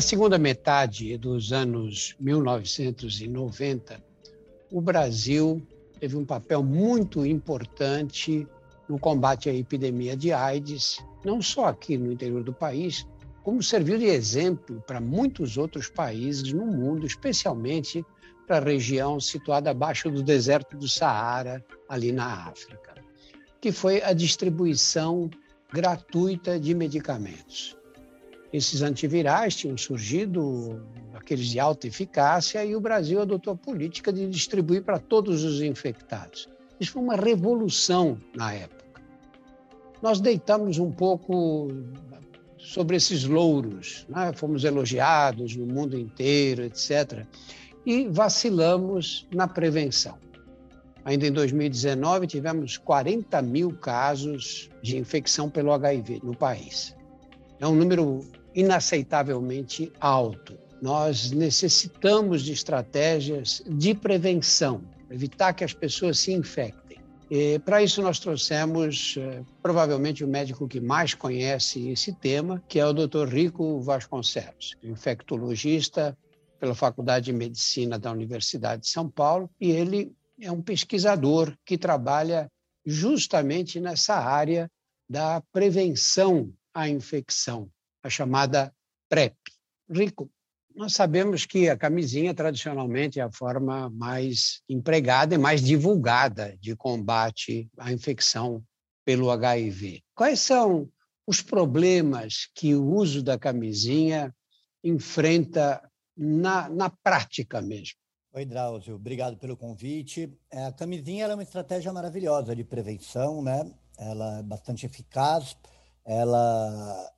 Na segunda metade dos anos 1990, o Brasil teve um papel muito importante no combate à epidemia de AIDS, não só aqui no interior do país, como serviu de exemplo para muitos outros países no mundo, especialmente para a região situada abaixo do deserto do Saara, ali na África, que foi a distribuição gratuita de medicamentos. Esses antivirais tinham surgido, aqueles de alta eficácia, e o Brasil adotou a política de distribuir para todos os infectados. Isso foi uma revolução na época. Nós deitamos um pouco sobre esses louros, né? fomos elogiados no mundo inteiro, etc. E vacilamos na prevenção. Ainda em 2019, tivemos 40 mil casos de infecção pelo HIV no país. É um número inaceitavelmente alto. Nós necessitamos de estratégias de prevenção, evitar que as pessoas se infectem. Para isso, nós trouxemos eh, provavelmente o médico que mais conhece esse tema, que é o Dr. Rico Vasconcelos, infectologista pela Faculdade de Medicina da Universidade de São Paulo, e ele é um pesquisador que trabalha justamente nessa área da prevenção à infecção, a chamada PrEP. Rico, nós sabemos que a camisinha tradicionalmente é a forma mais empregada e mais divulgada de combate à infecção pelo HIV. Quais são os problemas que o uso da camisinha enfrenta na, na prática mesmo? Oi, Drauzio, obrigado pelo convite. É, a camisinha é uma estratégia maravilhosa de prevenção, né? Ela é bastante eficaz, ela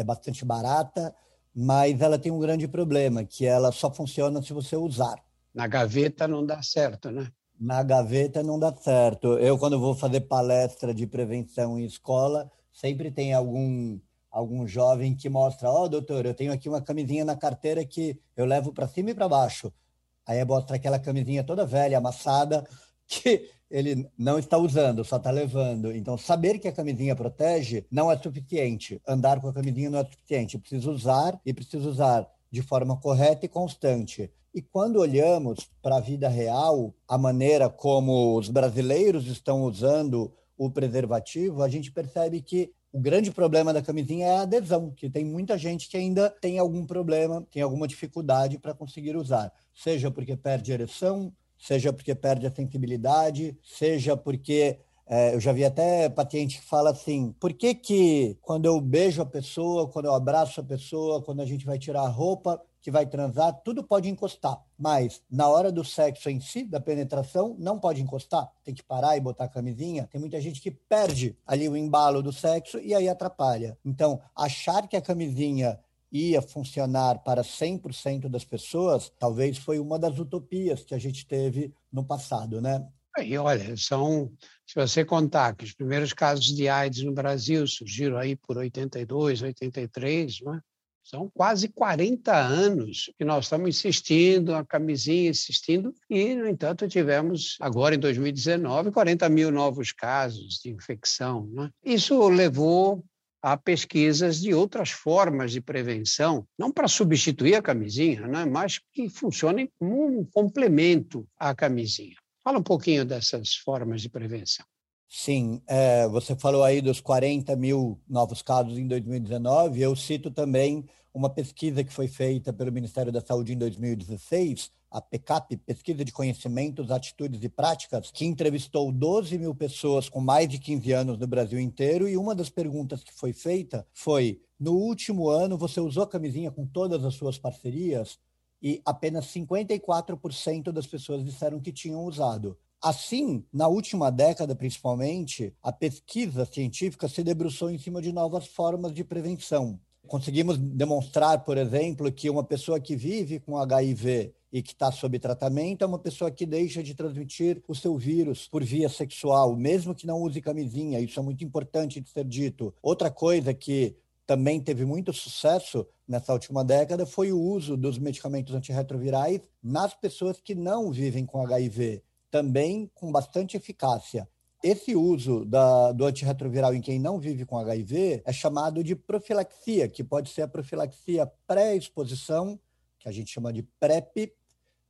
é bastante barata mas ela tem um grande problema, que ela só funciona se você usar. Na gaveta não dá certo, né? Na gaveta não dá certo. Eu, quando vou fazer palestra de prevenção em escola, sempre tem algum algum jovem que mostra, ó, oh, doutor, eu tenho aqui uma camisinha na carteira que eu levo para cima e para baixo. Aí mostra aquela camisinha toda velha, amassada, que ele não está usando, só está levando. Então, saber que a camisinha protege não é suficiente. Andar com a camisinha não é suficiente. Preciso usar e preciso usar de forma correta e constante. E quando olhamos para a vida real, a maneira como os brasileiros estão usando o preservativo, a gente percebe que o grande problema da camisinha é a adesão, que tem muita gente que ainda tem algum problema, tem alguma dificuldade para conseguir usar, seja porque perde ereção, seja porque perde a sensibilidade, seja porque é, eu já vi até paciente que fala assim: por que, que quando eu beijo a pessoa, quando eu abraço a pessoa, quando a gente vai tirar a roupa, que vai transar, tudo pode encostar, mas na hora do sexo em si, da penetração, não pode encostar, tem que parar e botar a camisinha. Tem muita gente que perde ali o embalo do sexo e aí atrapalha. Então, achar que a camisinha ia funcionar para 100% das pessoas, talvez foi uma das utopias que a gente teve no passado, né? E olha, são, se você contar que os primeiros casos de AIDS no Brasil surgiram aí por 82, 83, né? São quase 40 anos que nós estamos insistindo, a camisinha insistindo, e, no entanto, tivemos, agora em 2019, 40 mil novos casos de infecção. Né? Isso levou a pesquisas de outras formas de prevenção, não para substituir a camisinha, né, mas que funcionem como um complemento à camisinha. Fala um pouquinho dessas formas de prevenção. Sim, é, você falou aí dos 40 mil novos casos em 2019. Eu cito também uma pesquisa que foi feita pelo Ministério da Saúde em 2016, a PECAP, Pesquisa de Conhecimentos, Atitudes e Práticas, que entrevistou 12 mil pessoas com mais de 15 anos no Brasil inteiro. E uma das perguntas que foi feita foi: no último ano você usou camisinha com todas as suas parcerias? E apenas 54% das pessoas disseram que tinham usado. Assim, na última década, principalmente, a pesquisa científica se debruçou em cima de novas formas de prevenção. Conseguimos demonstrar, por exemplo, que uma pessoa que vive com HIV e que está sob tratamento é uma pessoa que deixa de transmitir o seu vírus por via sexual, mesmo que não use camisinha. Isso é muito importante de ser dito. Outra coisa que também teve muito sucesso nessa última década foi o uso dos medicamentos antirretrovirais nas pessoas que não vivem com HIV, também com bastante eficácia. Esse uso da, do antirretroviral em quem não vive com HIV é chamado de profilaxia, que pode ser a profilaxia pré-exposição, que a gente chama de PrEP,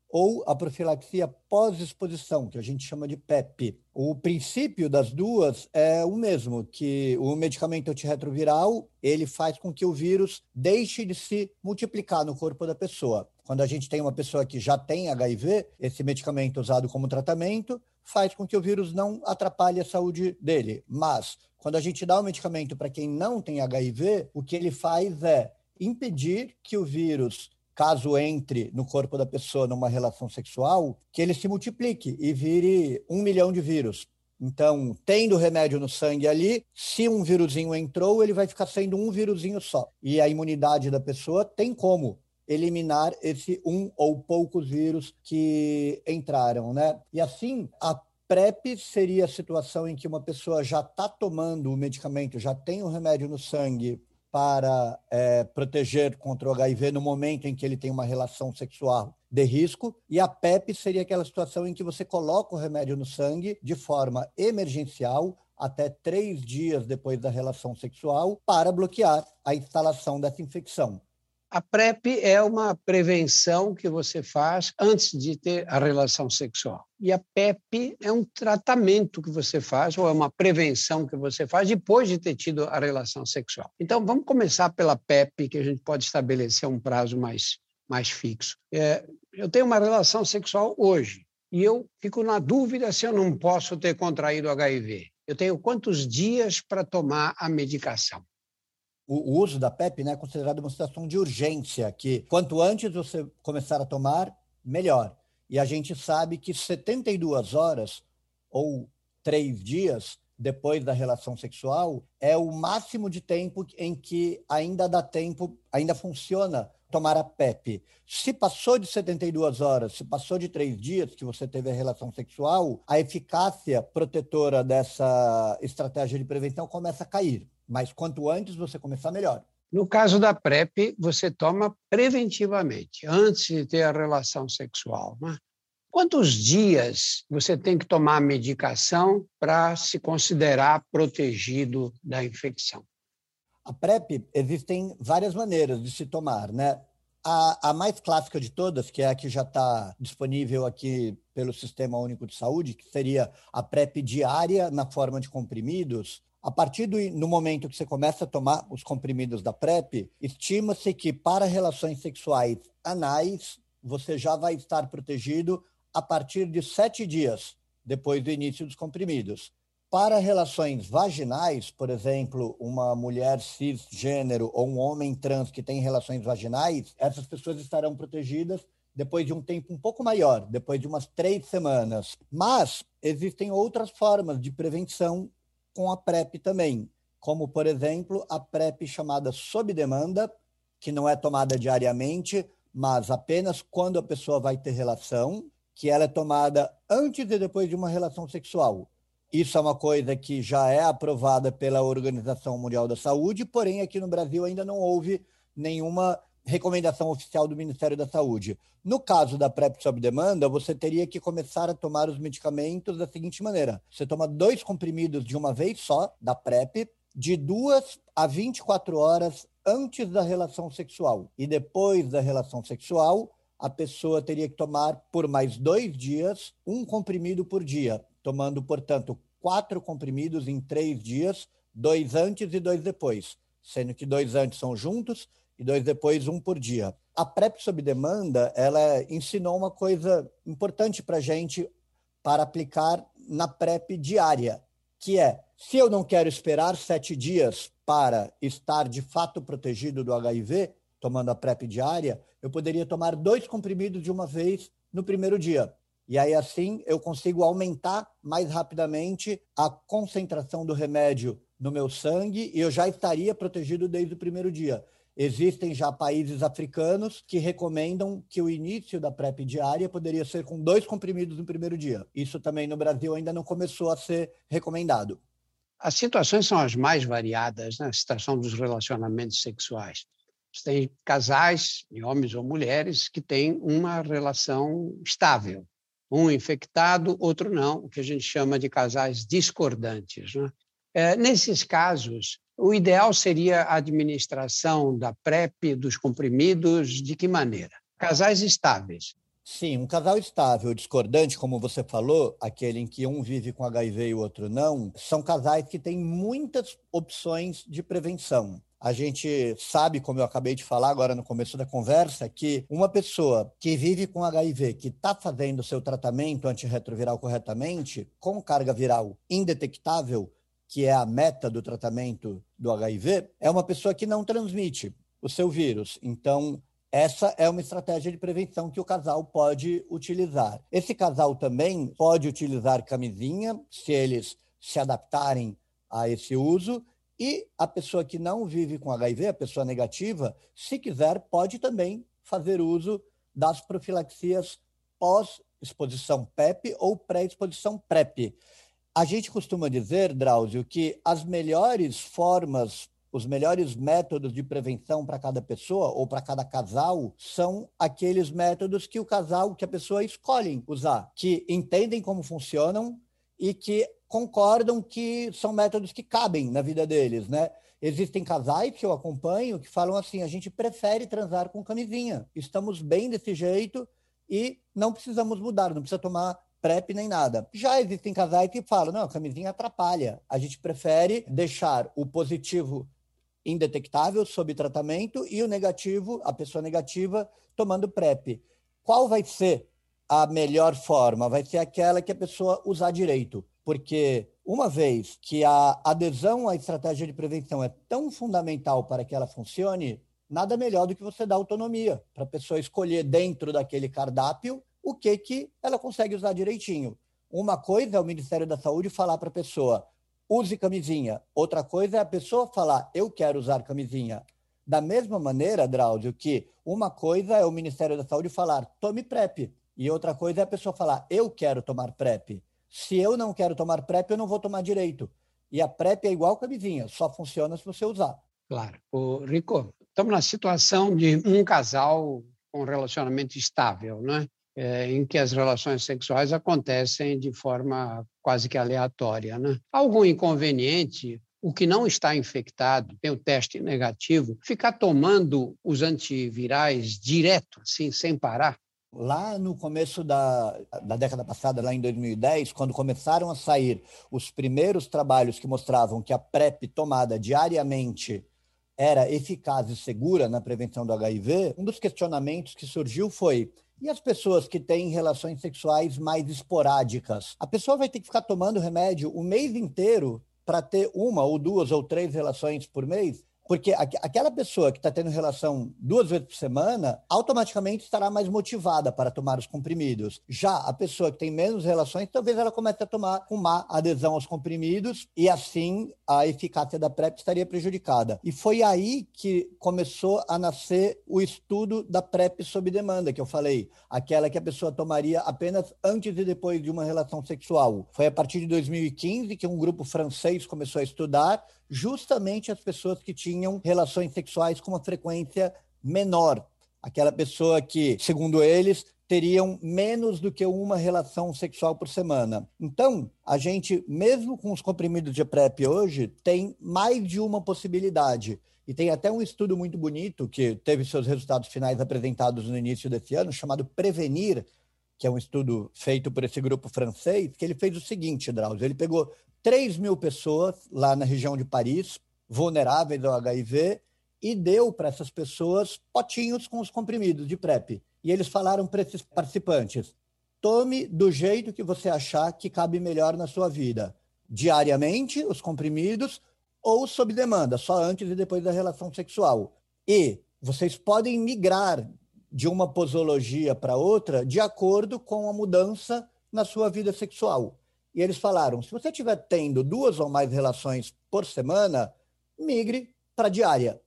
ou a profilaxia pós-exposição, que a gente chama de PEP. O princípio das duas é o mesmo, que o medicamento antirretroviral, ele faz com que o vírus deixe de se multiplicar no corpo da pessoa. Quando a gente tem uma pessoa que já tem HIV, esse medicamento usado como tratamento faz com que o vírus não atrapalhe a saúde dele. Mas, quando a gente dá o medicamento para quem não tem HIV, o que ele faz é impedir que o vírus caso entre no corpo da pessoa numa relação sexual, que ele se multiplique e vire um milhão de vírus. Então, tendo remédio no sangue ali, se um vírusinho entrou, ele vai ficar sendo um vírusinho só. E a imunidade da pessoa tem como eliminar esse um ou poucos vírus que entraram, né? E assim, a PrEP seria a situação em que uma pessoa já está tomando o medicamento, já tem o remédio no sangue para é, proteger contra o HIV no momento em que ele tem uma relação sexual de risco, e a PEP seria aquela situação em que você coloca o remédio no sangue de forma emergencial até três dias depois da relação sexual para bloquear a instalação dessa infecção. A PrEP é uma prevenção que você faz antes de ter a relação sexual. E a PEP é um tratamento que você faz, ou é uma prevenção que você faz depois de ter tido a relação sexual. Então, vamos começar pela PEP, que a gente pode estabelecer um prazo mais, mais fixo. É, eu tenho uma relação sexual hoje e eu fico na dúvida se eu não posso ter contraído HIV. Eu tenho quantos dias para tomar a medicação? O, uso da PEP né, é considerado uma situação de urgência, que quanto antes você começar a tomar, melhor. E a gente sabe que 72 horas ou três dias depois da relação sexual é o máximo de tempo em que ainda dá tempo, ainda funciona tomar a PEP. Se passou de 72 horas, se passou de três dias que você teve a relação sexual, a eficácia protetora dessa estratégia de prevenção começa a cair. Mas quanto antes você começar, melhor. No caso da PrEP, você toma preventivamente, antes de ter a relação sexual. Né? Quantos dias você tem que tomar a medicação para se considerar protegido da infecção? A PrEP existem várias maneiras de se tomar, né? A, a mais clássica de todas, que é a que já está disponível aqui pelo Sistema Único de Saúde, que seria a PrEP diária na forma de comprimidos, a partir do no momento que você começa a tomar os comprimidos da PrEP, estima-se que para relações sexuais anais você já vai estar protegido a partir de sete dias depois do início dos comprimidos. Para relações vaginais, por exemplo, uma mulher cisgênero ou um homem trans que tem relações vaginais, essas pessoas estarão protegidas depois de um tempo um pouco maior, depois de umas três semanas. Mas existem outras formas de prevenção com a PrEP também, como, por exemplo, a PrEP chamada sob demanda, que não é tomada diariamente, mas apenas quando a pessoa vai ter relação, que ela é tomada antes e depois de uma relação sexual. Isso é uma coisa que já é aprovada pela Organização Mundial da Saúde, porém aqui no Brasil ainda não houve nenhuma recomendação oficial do Ministério da Saúde. No caso da PrEP sob demanda, você teria que começar a tomar os medicamentos da seguinte maneira: você toma dois comprimidos de uma vez só, da PrEP, de duas a 24 horas antes da relação sexual. E depois da relação sexual, a pessoa teria que tomar por mais dois dias um comprimido por dia, tomando, portanto, quatro comprimidos em três dias, dois antes e dois depois, sendo que dois antes são juntos e dois depois, um por dia. A PrEP sob demanda, ela ensinou uma coisa importante para a gente para aplicar na PrEP diária, que é, se eu não quero esperar sete dias para estar de fato protegido do HIV, tomando a PrEP diária, eu poderia tomar dois comprimidos de uma vez no primeiro dia. E aí, assim, eu consigo aumentar mais rapidamente a concentração do remédio no meu sangue e eu já estaria protegido desde o primeiro dia. Existem já países africanos que recomendam que o início da PrEP diária poderia ser com dois comprimidos no primeiro dia. Isso também no Brasil ainda não começou a ser recomendado. As situações são as mais variadas, né? a situação dos relacionamentos sexuais. Você tem casais, homens ou mulheres, que têm uma relação estável. um infectado, outro não, o que a gente chama de casais discordantes. Né? É, nesses casos, o ideal seria a administração da PrEP, dos comprimidos, de que maneira? Casais estáveis. Sim, um casal estável, discordante, como você falou, aquele em que um vive com HIV e o outro não, são casais que têm muitas opções de prevenção. A gente sabe, como eu acabei de falar agora no começo da conversa, que uma pessoa que vive com HIV, que está fazendo seu tratamento antirretroviral corretamente, com carga viral indetectável, que é a meta do tratamento do HIV, é uma pessoa que não transmite o seu vírus. Então, essa é uma estratégia de prevenção que o casal pode utilizar. Esse casal também pode utilizar camisinha, se eles se adaptarem a esse uso, e a pessoa que não vive com HIV, a pessoa negativa, se quiser, pode também fazer uso das profilaxias pós-exposição PEP ou pré-exposição PrEP. A gente costuma dizer, Drauzio, que as melhores formas os melhores métodos de prevenção para cada pessoa ou para cada casal são aqueles métodos que o casal, que a pessoa escolhe usar, que entendem como funcionam e que concordam que são métodos que cabem na vida deles, né? Existem casais que eu acompanho que falam assim: a gente prefere transar com camisinha, estamos bem desse jeito e não precisamos mudar, não precisa tomar PrEP nem nada. Já existem casais que falam: não, a camisinha atrapalha, a gente prefere deixar o positivo indetectável sob tratamento e o negativo, a pessoa negativa, tomando PrEP. Qual vai ser a melhor forma? Vai ser aquela que a pessoa usar direito. Porque uma vez que a adesão à estratégia de prevenção é tão fundamental para que ela funcione, nada melhor do que você dar autonomia para a pessoa escolher dentro daquele cardápio o que, que ela consegue usar direitinho. Uma coisa é o Ministério da Saúde falar para a pessoa: use camisinha. Outra coisa é a pessoa falar, eu quero usar camisinha. Da mesma maneira, Drauzio, que uma coisa é o Ministério da Saúde falar, tome PrEP. E outra coisa é a pessoa falar, eu quero tomar PrEP. Se eu não quero tomar PrEP, eu não vou tomar direito. E a PrEP é igual camisinha, só funciona se você usar. Claro. O Rico, estamos na situação de um casal com relacionamento estável, não é? É, em que as relações sexuais acontecem de forma quase que aleatória. Né? Algum inconveniente o que não está infectado, tem o teste negativo, ficar tomando os antivirais direto, assim, sem parar? Lá no começo da, da década passada, lá em 2010, quando começaram a sair os primeiros trabalhos que mostravam que a PrEP tomada diariamente era eficaz e segura na prevenção do HIV, um dos questionamentos que surgiu foi e as pessoas que têm relações sexuais mais esporádicas? A pessoa vai ter que ficar tomando remédio o mês inteiro para ter uma ou duas ou três relações por mês? Porque aquela pessoa que está tendo relação duas vezes por semana, automaticamente estará mais motivada para tomar os comprimidos. Já a pessoa que tem menos relações, talvez ela comece a tomar com má adesão aos comprimidos e assim a eficácia da PrEP estaria prejudicada. E foi aí que começou a nascer o estudo da PrEP sob demanda, que eu falei, aquela que a pessoa tomaria apenas antes e depois de uma relação sexual. Foi a partir de 2015 que um grupo francês começou a estudar justamente as pessoas que tinham relações sexuais com uma frequência menor. Aquela pessoa que, segundo eles, teriam menos do que uma relação sexual por semana. Então, a gente, mesmo com os comprimidos de PrEP hoje, tem mais de uma possibilidade. E tem até um estudo muito bonito que teve seus resultados finais apresentados no início desse ano, chamado Prevenir, que é um estudo feito por esse grupo francês, que ele fez o seguinte, Drauzio, ele pegou 3 mil pessoas lá na região de Paris, vulneráveis ao HIV, e deu para essas pessoas potinhos com os comprimidos de PrEP. E eles falaram para esses participantes: tome do jeito que você achar que cabe melhor na sua vida. Diariamente, os comprimidos, ou sob demanda, só antes e depois da relação sexual. E vocês podem migrar de uma posologia para outra de acordo com a mudança na sua vida sexual. E eles falaram: se você estiver tendo duas ou mais relações por semana, migre para diária.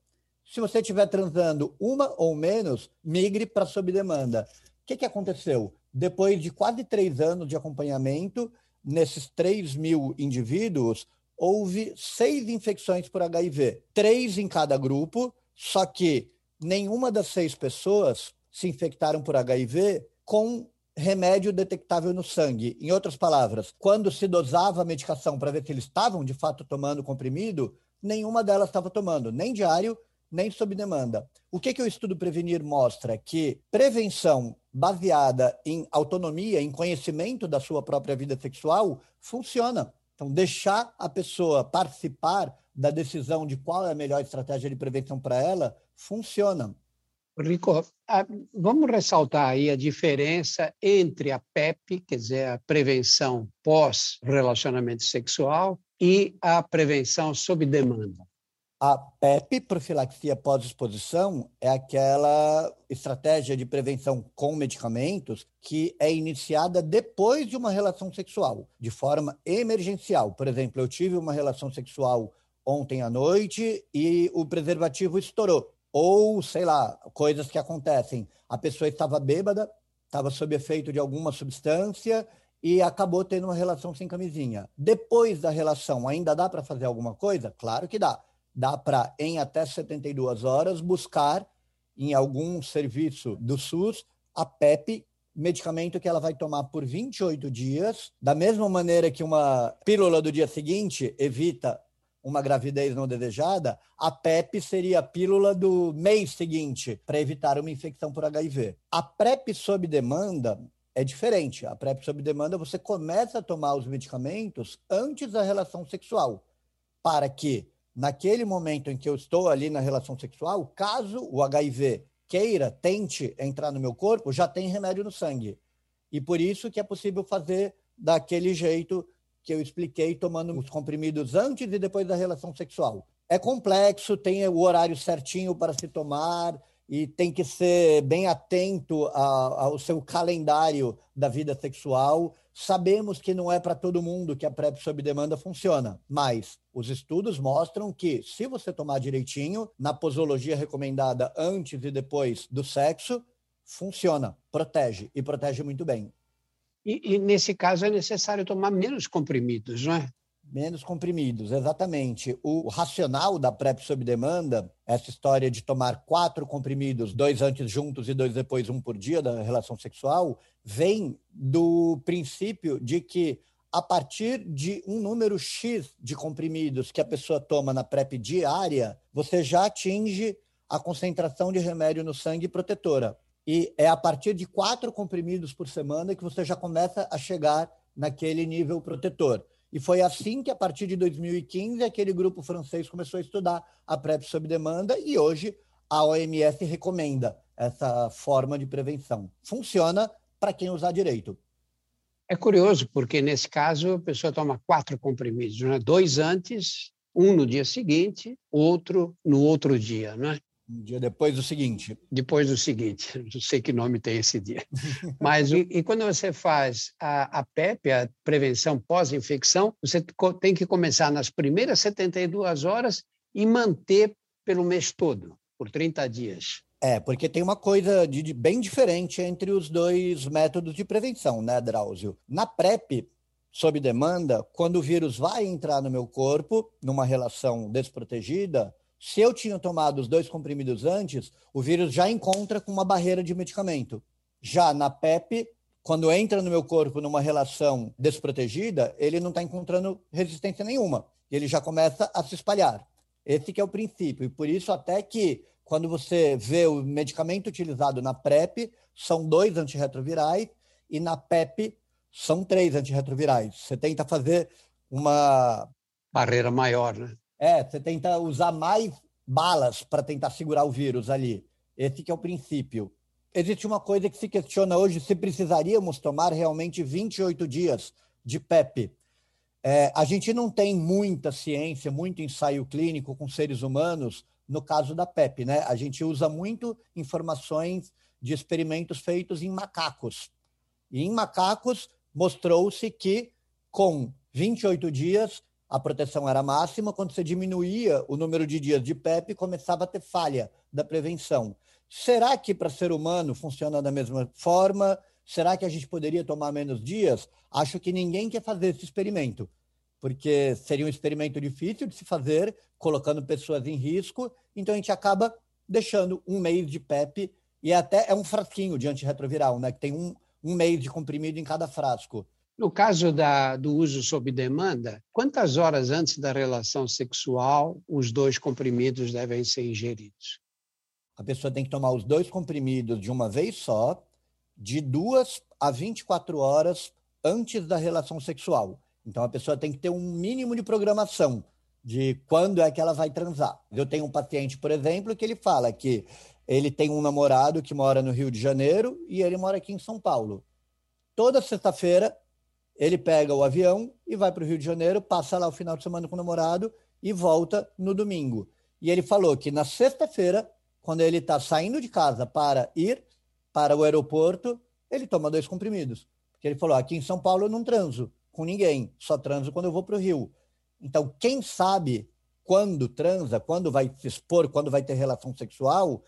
Se você estiver transando uma ou menos, migre para sob demanda. O que, que aconteceu? Depois de quase três anos de acompanhamento, nesses 3 mil indivíduos, houve seis infecções por HIV, três em cada grupo, só que nenhuma das seis pessoas se infectaram por HIV com remédio detectável no sangue. Em outras palavras, quando se dosava a medicação para ver se eles estavam de fato tomando comprimido, nenhuma delas estava tomando, nem diário, nem sob demanda. O que, que o estudo Prevenir mostra? Que prevenção baseada em autonomia, em conhecimento da sua própria vida sexual, funciona. Então, deixar a pessoa participar da decisão de qual é a melhor estratégia de prevenção para ela, funciona. Rico, vamos ressaltar aí a diferença entre a PEP, quer dizer, a prevenção pós-relacionamento sexual, e a prevenção sob demanda. A PEP, profilaxia pós-exposição, é aquela estratégia de prevenção com medicamentos que é iniciada depois de uma relação sexual, de forma emergencial. Por exemplo, eu tive uma relação sexual ontem à noite e o preservativo estourou. Ou, sei lá, coisas que acontecem. A pessoa estava bêbada, estava sob efeito de alguma substância e acabou tendo uma relação sem camisinha. Depois da relação, ainda dá para fazer alguma coisa? Claro que dá. Dá para, em até 72 horas, buscar em algum serviço do SUS a PEP, medicamento que ela vai tomar por 28 dias, da mesma maneira que uma pílula do dia seguinte evita uma gravidez não desejada, a PEP seria a pílula do mês seguinte para evitar uma infecção por HIV. A PrEP sob demanda é diferente. A PrEP sob demanda você começa a tomar os medicamentos antes da relação sexual, para que naquele momento em que eu estou ali na relação sexual, caso o HIV queira, tente entrar no meu corpo, já tem remédio no sangue. E por isso que é possível fazer daquele jeito que eu expliquei, tomando os comprimidos antes e depois da relação sexual. É complexo, tem o horário certinho para se tomar e tem que ser bem atento ao seu calendário da vida sexual. Sabemos que não é para todo mundo que a PrEP sob demanda funciona, mas os estudos mostram que, se você tomar direitinho, na posologia recomendada antes e depois do sexo, funciona, protege e protege muito bem. E, e, nesse caso é necessário tomar menos comprimidos, não é? Menos comprimidos, exatamente. O racional da PrEP sob demanda, essa história de tomar quatro comprimidos, dois antes juntos e dois depois, um por dia da relação sexual, vem do princípio de que a partir de um número X de comprimidos que a pessoa toma na PrEP diária, você já atinge a concentração de remédio no sangue protetora. E é a partir de quatro comprimidos por semana que você já começa a chegar naquele nível protetor. E foi assim que, a partir de 2015, aquele grupo francês começou a estudar a PrEP sob demanda e hoje a OMS recomenda essa forma de prevenção. Funciona para quem usar direito. É curioso, porque nesse caso a pessoa toma quatro comprimidos, né? dois antes, um no dia seguinte, outro no outro dia, não é? Um dia depois do seguinte. Depois do seguinte, não sei que nome tem esse dia. Mas e, e quando você faz a, a PEP, a prevenção pós-infecção, você tem que começar nas primeiras 72 horas e manter pelo mês todo, por 30 dias. É, porque tem uma coisa de, de bem diferente entre os dois métodos de prevenção, né, Drauzio? Na PrEP, sob demanda, quando o vírus vai entrar no meu corpo, numa relação desprotegida, se eu tinha tomado os dois comprimidos antes, o vírus já encontra com uma barreira de medicamento. Já na PEP, quando entra no meu corpo numa relação desprotegida, ele não está encontrando resistência nenhuma. Ele já começa a se espalhar. Esse é o princípio. E por isso até que quando você vê o medicamento utilizado na PrEP, são dois antirretrovirais e na PEP são três antirretrovirais. Você tenta fazer uma barreira maior, né? É, você tenta usar mais balas para tentar segurar o vírus ali. Esse que é o princípio. Existe uma coisa que se questiona hoje se precisaríamos tomar realmente 28 dias de PEP. É, a gente não tem muita ciência, muito ensaio clínico com seres humanos no caso da PEP, né? A gente usa muito informações de experimentos feitos em macacos. E em macacos mostrou-se que com 28 dias a proteção era máxima, quando você diminuía o número de dias de PEP, começava a ter falha da prevenção. Será que para ser humano funciona da mesma forma? Será que a gente poderia tomar menos dias? Acho que ninguém quer fazer esse experimento, porque seria um experimento difícil de se fazer, colocando pessoas em risco, então a gente acaba deixando um mês de PEP e até é um frasquinho de antirretroviral, né? Que tem um, um mês de comprimido em cada frasco. No caso da, do uso sob demanda, quantas horas antes da relação sexual os dois comprimidos devem ser ingeridos? A pessoa tem que tomar os dois comprimidos de uma vez só, de duas a 24 horas antes da relação sexual. Então a pessoa tem que ter um mínimo de programação de quando é que ela vai transar. Eu tenho um paciente, por exemplo, que ele fala que ele tem um namorado que mora no Rio de Janeiro e ele mora aqui em São Paulo. Toda sexta-feira ele pega o avião e vai para o Rio de Janeiro, passa lá o final de semana com o namorado e volta no domingo. E ele falou que na sexta-feira, quando ele está saindo de casa para ir para o aeroporto, ele toma dois comprimidos. Porque ele falou: aqui em São Paulo eu não transo com ninguém, só transo quando eu vou para o Rio. Então, quem sabe quando transa, quando vai se expor, quando vai ter relação sexual,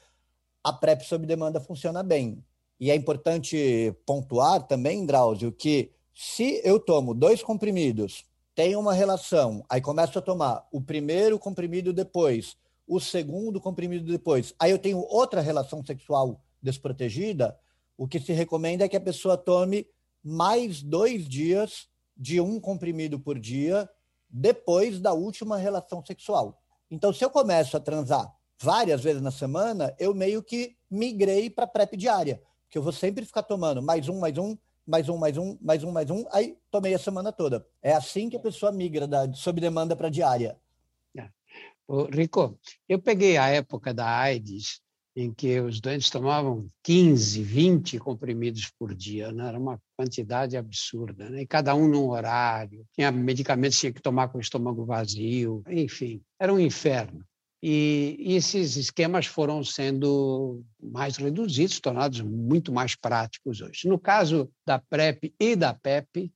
a PrEP sob demanda funciona bem. E é importante pontuar também, Drauzio, que se eu tomo dois comprimidos, tenho uma relação, aí começo a tomar o primeiro comprimido depois, o segundo comprimido depois, aí eu tenho outra relação sexual desprotegida, o que se recomenda é que a pessoa tome mais dois dias de um comprimido por dia depois da última relação sexual. Então, se eu começo a transar várias vezes na semana, eu meio que migrei para PrEP diária, que eu vou sempre ficar tomando mais um, mais um, mais um, mais um, mais um, mais um, aí tomei a semana toda. É assim que a pessoa migra da, sob demanda para diária. É. Rico, eu peguei a época da AIDS, em que os doentes tomavam 15, 20 comprimidos por dia, né? era uma quantidade absurda, né? e cada um num horário, tinha medicamentos que tinha que tomar com o estômago vazio, enfim, era um inferno. E esses esquemas foram sendo mais reduzidos, tornados muito mais práticos hoje. No caso da PrEP e da PEP,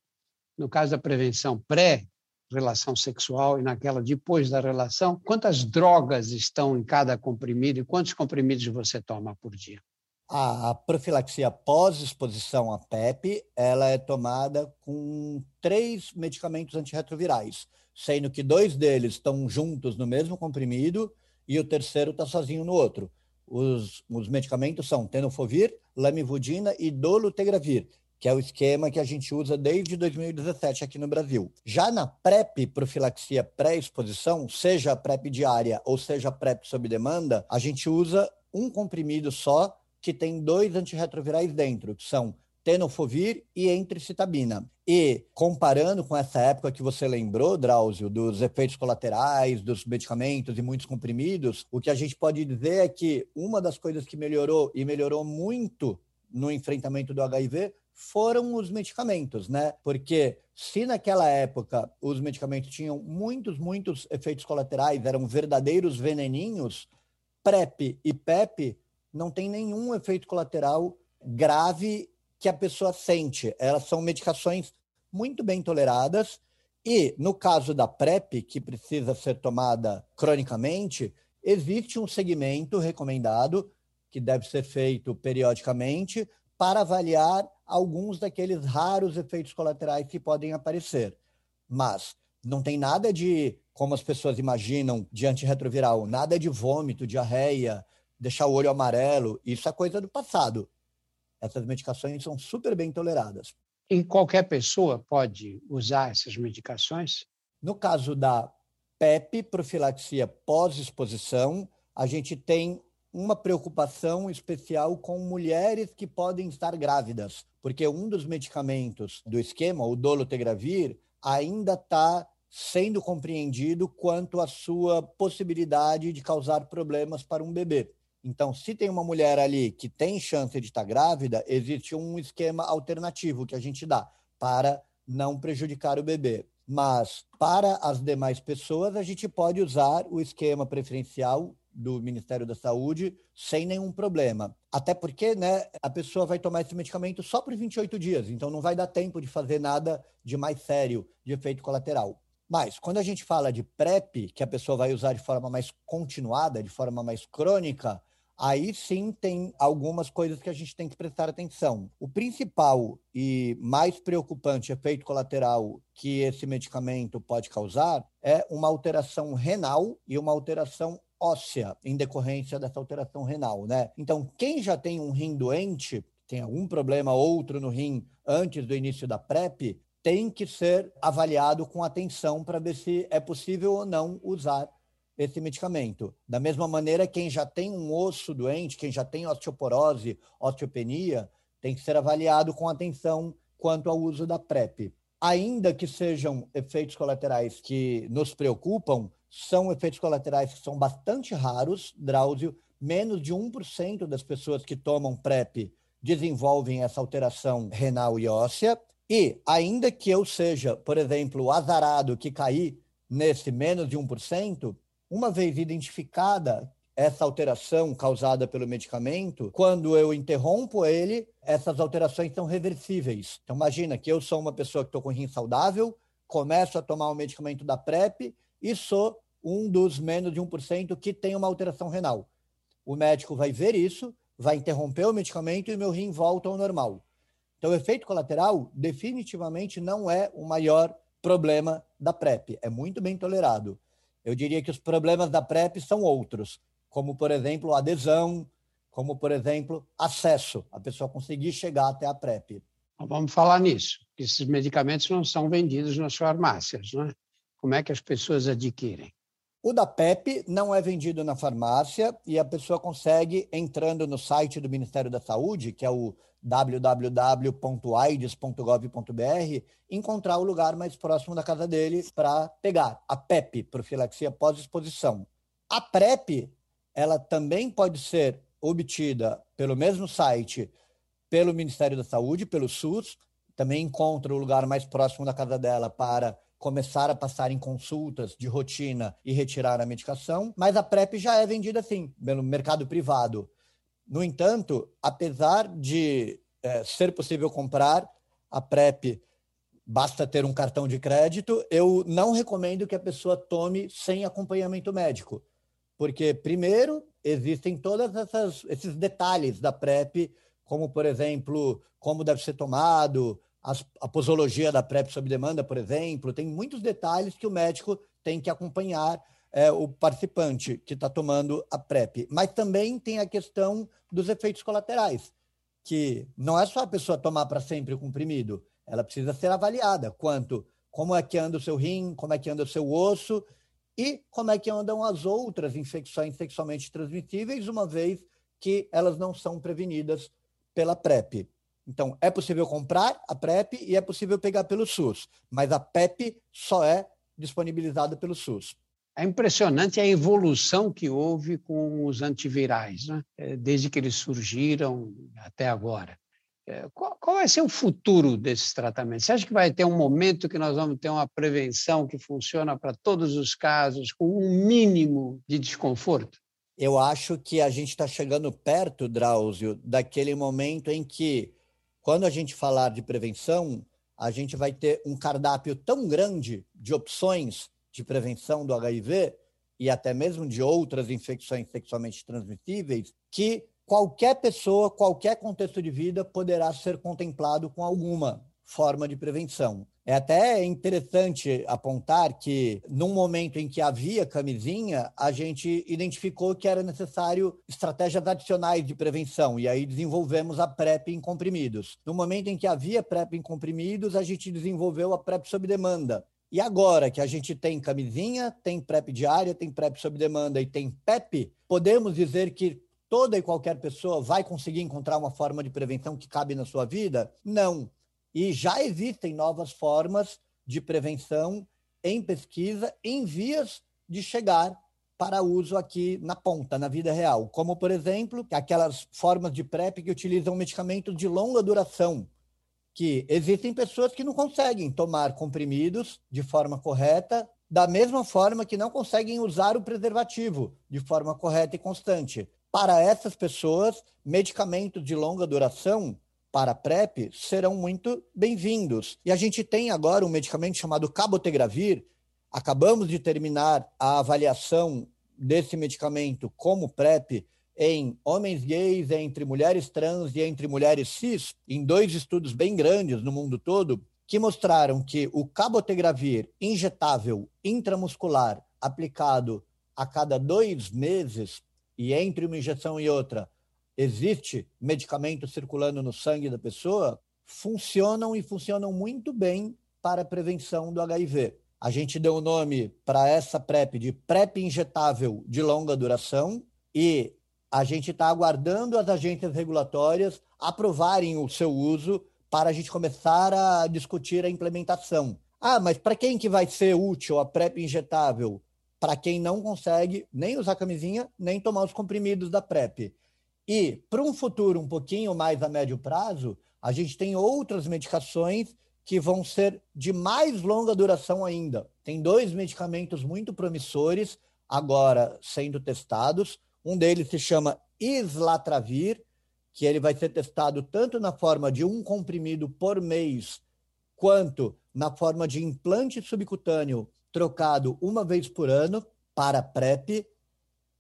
no caso da prevenção pré-relação sexual e naquela depois da relação, quantas drogas estão em cada comprimido e quantos comprimidos você toma por dia? A profilaxia pós-exposição à PEP, ela é tomada com três medicamentos antirretrovirais sendo que dois deles estão juntos no mesmo comprimido e o terceiro está sozinho no outro. Os, os medicamentos são tenofovir, lamivudina e dolutegravir, que é o esquema que a gente usa desde 2017 aqui no Brasil. Já na PrEP, profilaxia pré-exposição, seja PrEP diária ou seja PrEP sob demanda, a gente usa um comprimido só que tem dois antirretrovirais dentro, que são tenofovir e entricitabina. E comparando com essa época que você lembrou, Drauzio, dos efeitos colaterais, dos medicamentos e muitos comprimidos, o que a gente pode dizer é que uma das coisas que melhorou e melhorou muito no enfrentamento do HIV foram os medicamentos, né? Porque se naquela época os medicamentos tinham muitos, muitos efeitos colaterais, eram verdadeiros veneninhos, PrEP e PEP não tem nenhum efeito colateral grave que a pessoa sente. Elas são medicações muito bem toleradas e, no caso da PrEP, que precisa ser tomada cronicamente, existe um segmento recomendado, que deve ser feito periodicamente, para avaliar alguns daqueles raros efeitos colaterais que podem aparecer. Mas não tem nada de, como as pessoas imaginam, de antirretroviral, nada de vômito, diarreia, deixar o olho amarelo. Isso é coisa do passado. Essas medicações são super bem toleradas. E qualquer pessoa pode usar essas medicações? No caso da PEP, profilaxia pós-exposição, a gente tem uma preocupação especial com mulheres que podem estar grávidas, porque um dos medicamentos do esquema, o dolutegravir, ainda está sendo compreendido quanto à sua possibilidade de causar problemas para um bebê. Então, se tem uma mulher ali que tem chance de estar grávida, existe um esquema alternativo que a gente dá para não prejudicar o bebê. Mas para as demais pessoas, a gente pode usar o esquema preferencial do Ministério da Saúde sem nenhum problema. Até porque né, a pessoa vai tomar esse medicamento só por 28 dias, então não vai dar tempo de fazer nada de mais sério, de efeito colateral. Mas quando a gente fala de PrEP, que a pessoa vai usar de forma mais continuada, de forma mais crônica, aí sim tem algumas coisas que a gente tem que prestar atenção. O principal e mais preocupante efeito colateral que esse medicamento pode causar é uma alteração renal e uma alteração óssea em decorrência dessa alteração renal, né? Então, quem já tem um rim doente tem algum problema outro no rim antes do início da PrEP, tem que ser avaliado com atenção para ver se é possível ou não usar esse medicamento. Da mesma maneira, quem já tem um osso doente, quem já tem osteoporose, osteopenia, tem que ser avaliado com atenção quanto ao uso da PrEP. Ainda que sejam efeitos colaterais que nos preocupam, são efeitos colaterais que são bastante raros, Drauzio, menos de 1% das pessoas que tomam PrEP desenvolvem essa alteração renal e óssea. E, ainda que eu seja, por exemplo, azarado que cair nesse menos de 1%, uma vez identificada essa alteração causada pelo medicamento, quando eu interrompo ele, essas alterações são reversíveis. Então, imagina que eu sou uma pessoa que estou com rim saudável, começo a tomar o medicamento da PrEP e sou um dos menos de 1% que tem uma alteração renal. O médico vai ver isso, vai interromper o medicamento e meu rim volta ao normal. Então, o efeito colateral definitivamente não é o maior problema da PrEP. É muito bem tolerado. Eu diria que os problemas da PrEP são outros, como, por exemplo, adesão, como, por exemplo, acesso, a pessoa conseguir chegar até a PrEP. Vamos falar nisso. Esses medicamentos não são vendidos nas farmácias, não é? Como é que as pessoas adquirem? O da PEP não é vendido na farmácia e a pessoa consegue, entrando no site do Ministério da Saúde, que é o www.aids.gov.br, encontrar o lugar mais próximo da casa dele para pegar a PEP, profilaxia pós-exposição. A PrEP, ela também pode ser obtida pelo mesmo site, pelo Ministério da Saúde, pelo SUS, também encontra o lugar mais próximo da casa dela para começar a passar em consultas de rotina e retirar a medicação, mas a PrEP já é vendida assim, pelo mercado privado. No entanto, apesar de é, ser possível comprar a PrEP, basta ter um cartão de crédito, eu não recomendo que a pessoa tome sem acompanhamento médico. Porque, primeiro, existem todos esses detalhes da PrEP, como, por exemplo, como deve ser tomado, a posologia da PrEP sob demanda, por exemplo, tem muitos detalhes que o médico tem que acompanhar é, o participante que está tomando a PrEP. Mas também tem a questão dos efeitos colaterais, que não é só a pessoa tomar para sempre o comprimido, ela precisa ser avaliada quanto como é que anda o seu rim, como é que anda o seu osso e como é que andam as outras infecções sexualmente transmissíveis, uma vez que elas não são prevenidas pela PrEP. Então, é possível comprar a PrEP e é possível pegar pelo SUS, mas a PEP só é disponibilizada pelo SUS. É impressionante a evolução que houve com os antivirais, né? É, desde que eles surgiram até agora. É, qual, qual vai ser o futuro desses tratamentos? Você acha que vai ter um momento que nós vamos ter uma prevenção que funciona para todos os casos, com um mínimo de desconforto? Eu acho que a gente está chegando perto, Drauzio, daquele momento em que quando a gente falar de prevenção, a gente vai ter um cardápio tão grande de opções de prevenção do HIV e até mesmo de outras infecções sexualmente transmissíveis que qualquer pessoa, qualquer contexto de vida poderá ser contemplado com alguma forma de prevenção. É até interessante apontar que, num momento em que havia camisinha, a gente identificou que era necessário estratégias adicionais de prevenção, e aí desenvolvemos a PrEP em comprimidos. No momento em que havia PrEP em comprimidos, a gente desenvolveu a PrEP sob demanda. E agora que a gente tem camisinha, tem PrEP diária, tem PrEP sob demanda e tem PEP, podemos dizer que toda e qualquer pessoa vai conseguir encontrar uma forma de prevenção que cabe na sua vida? Não. E já existem novas formas de prevenção em pesquisa em vias de chegar para uso aqui na ponta, na vida real, como, por exemplo, aquelas formas de PrEP que utilizam medicamentos de longa duração, que existem pessoas que não conseguem tomar comprimidos de forma correta, da mesma forma que não conseguem usar o preservativo de forma correta e constante. Para essas pessoas, medicamentos de longa duração para a PrEP serão muito bem-vindos. E a gente tem agora um medicamento chamado cabotegravir. Acabamos de terminar a avaliação desse medicamento como PrEP em homens gays, entre mulheres trans e entre mulheres cis, em dois estudos bem grandes no mundo todo, que mostraram que o cabotegravir injetável intramuscular aplicado a cada dois meses, e entre uma injeção e outra, existe medicamento circulando no sangue da pessoa, funcionam e funcionam muito bem para a prevenção do HIV. A gente deu o nome para essa PrEP de PrEP injetável de longa duração e a gente está aguardando as agências regulatórias aprovarem o seu uso para a gente começar a discutir a implementação. Ah, mas para quem que vai ser útil a PrEP injetável? Para quem não consegue nem usar camisinha, nem tomar os comprimidos da PrEP. E para um futuro um pouquinho mais a médio prazo, a gente tem outras medicações que vão ser de mais longa duração ainda. Tem dois medicamentos muito promissores agora sendo testados. Um deles se chama Islatravir, que ele vai ser testado tanto na forma de um comprimido por mês, quanto na forma de implante subcutâneo trocado uma vez por ano para PrEP.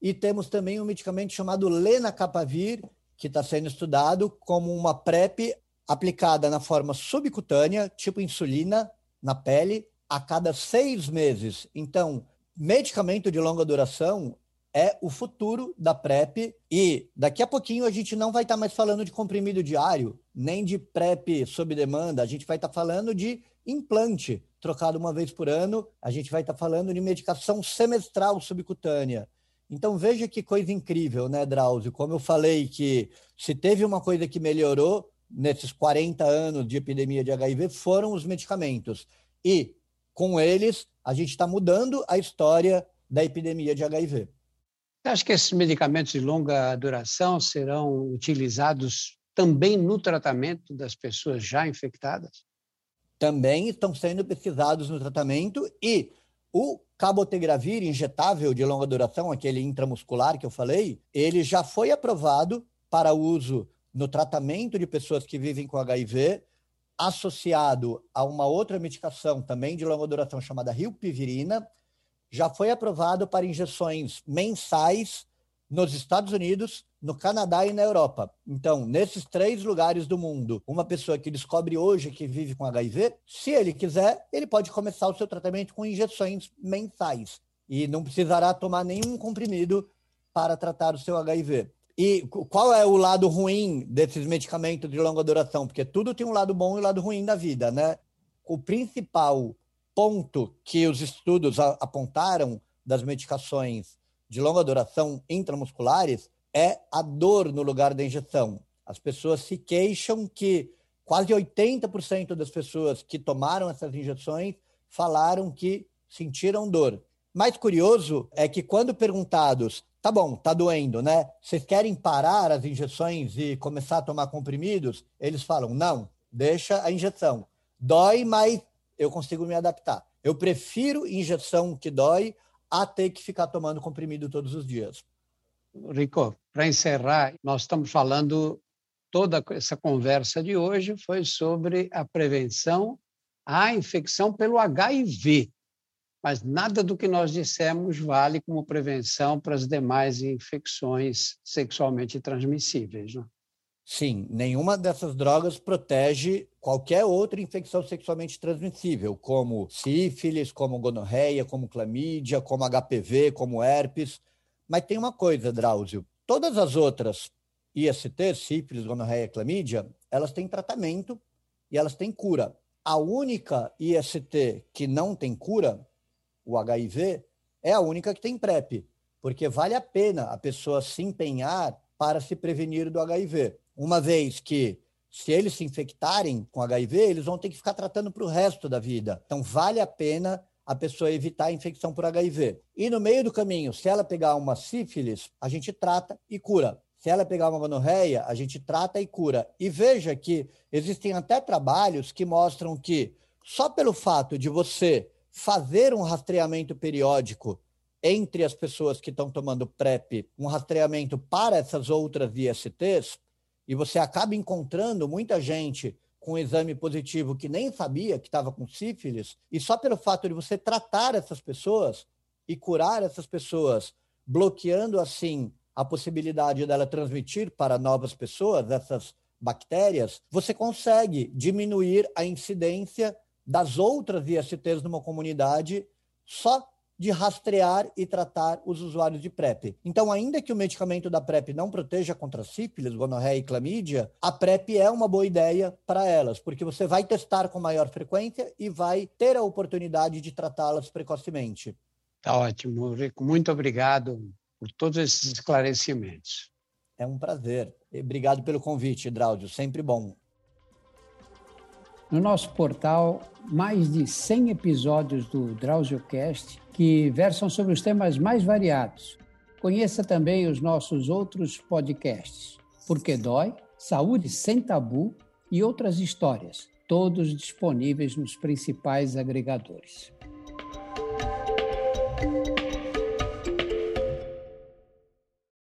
E temos também um medicamento chamado Lenacapavir, que está sendo estudado como uma PrEP aplicada na forma subcutânea, tipo insulina, na pele, a cada seis meses. Então, medicamento de longa duração é o futuro da PrEP e daqui a pouquinho a gente não vai estar tá mais falando de comprimido diário, nem de PrEP sob demanda, a gente vai estar tá falando de implante trocado uma vez por ano, a gente vai estar tá falando de medicação semestral subcutânea. Então veja que coisa incrível, né, Drauzio? Como eu falei que se teve uma coisa que melhorou, nesses 40 anos de epidemia de HIV foram os medicamentos. E com eles, a gente está mudando a história da epidemia de HIV. Você acha que esses medicamentos de longa duração serão utilizados também no tratamento das pessoas já infectadas? Também estão sendo pesquisados no tratamento e o cabotegravir injetável de longa duração, aquele intramuscular que eu falei, ele já foi aprovado para uso no tratamento de pessoas que vivem com HIV, associado a uma outra medicação também de longa duração chamada rilpivirina, já foi aprovado para injeções mensais nos Estados Unidos, no Canadá e na Europa. Então, nesses três lugares do mundo, uma pessoa que descobre hoje que vive com HIV, se ele quiser, ele pode começar o seu tratamento com injeções mensais e não precisará tomar nenhum comprimido para tratar o seu HIV. E qual é o lado ruim desses medicamentos de longa duração? Porque tudo tem um lado bom e um lado ruim da vida, né? O principal ponto que os estudos apontaram das medicações de longa duração intramusculares é a dor no lugar da injeção. As pessoas se queixam que quase 80% das pessoas que tomaram essas injeções falaram que sentiram dor. Mais curioso é que quando perguntados tá bom, tá doendo, né? Vocês querem parar as injeções e começar a tomar comprimidos? Eles falam, não, deixa a injeção. Dói, mas eu consigo me adaptar. Eu prefiro injeção que dói a ter que ficar tomando comprimido todos os dias. Rico, para encerrar, nós estamos falando, toda essa conversa de hoje foi sobre a prevenção à infecção pelo HIV mas nada do que nós dissemos vale como prevenção para as demais infecções sexualmente transmissíveis. Né? Sim, nenhuma dessas drogas protege qualquer outra infecção sexualmente transmissível, como sífilis, como gonorreia, como clamídia, como HPV, como herpes. Mas tem uma coisa, Drauzio: todas as outras IST, sífilis, gonorreia, clamídia, elas têm tratamento e elas têm cura. A única IST que não tem cura o HIV, é a única que tem PrEP, porque vale a pena a pessoa se empenhar para se prevenir do HIV. Uma vez que, se eles se infectarem com HIV, eles vão ter que ficar tratando para o resto da vida. Então, vale a pena a pessoa evitar a infecção por HIV. E no meio do caminho, se ela pegar uma sífilis, a gente trata e cura. Se ela pegar uma gonorreia, a gente trata e cura. E veja que existem até trabalhos que mostram que só pelo fato de você fazer um rastreamento periódico entre as pessoas que estão tomando PrEP, um rastreamento para essas outras ISTs, e você acaba encontrando muita gente com um exame positivo que nem sabia que estava com sífilis, e só pelo fato de você tratar essas pessoas e curar essas pessoas, bloqueando assim a possibilidade dela transmitir para novas pessoas essas bactérias, você consegue diminuir a incidência das outras ISTs numa comunidade só de rastrear e tratar os usuários de PrEP. Então, ainda que o medicamento da PrEP não proteja contra sífilis, gonorreia e clamídia, a PrEP é uma boa ideia para elas, porque você vai testar com maior frequência e vai ter a oportunidade de tratá-las precocemente. Tá ótimo, Rico. Muito obrigado por todos esses esclarecimentos. É um prazer. Obrigado pelo convite, Drauzio. Sempre bom. No nosso portal, mais de 100 episódios do DrauzioCast que versam sobre os temas mais variados. Conheça também os nossos outros podcasts. Porque Dói, Saúde Sem Tabu e outras histórias, todos disponíveis nos principais agregadores.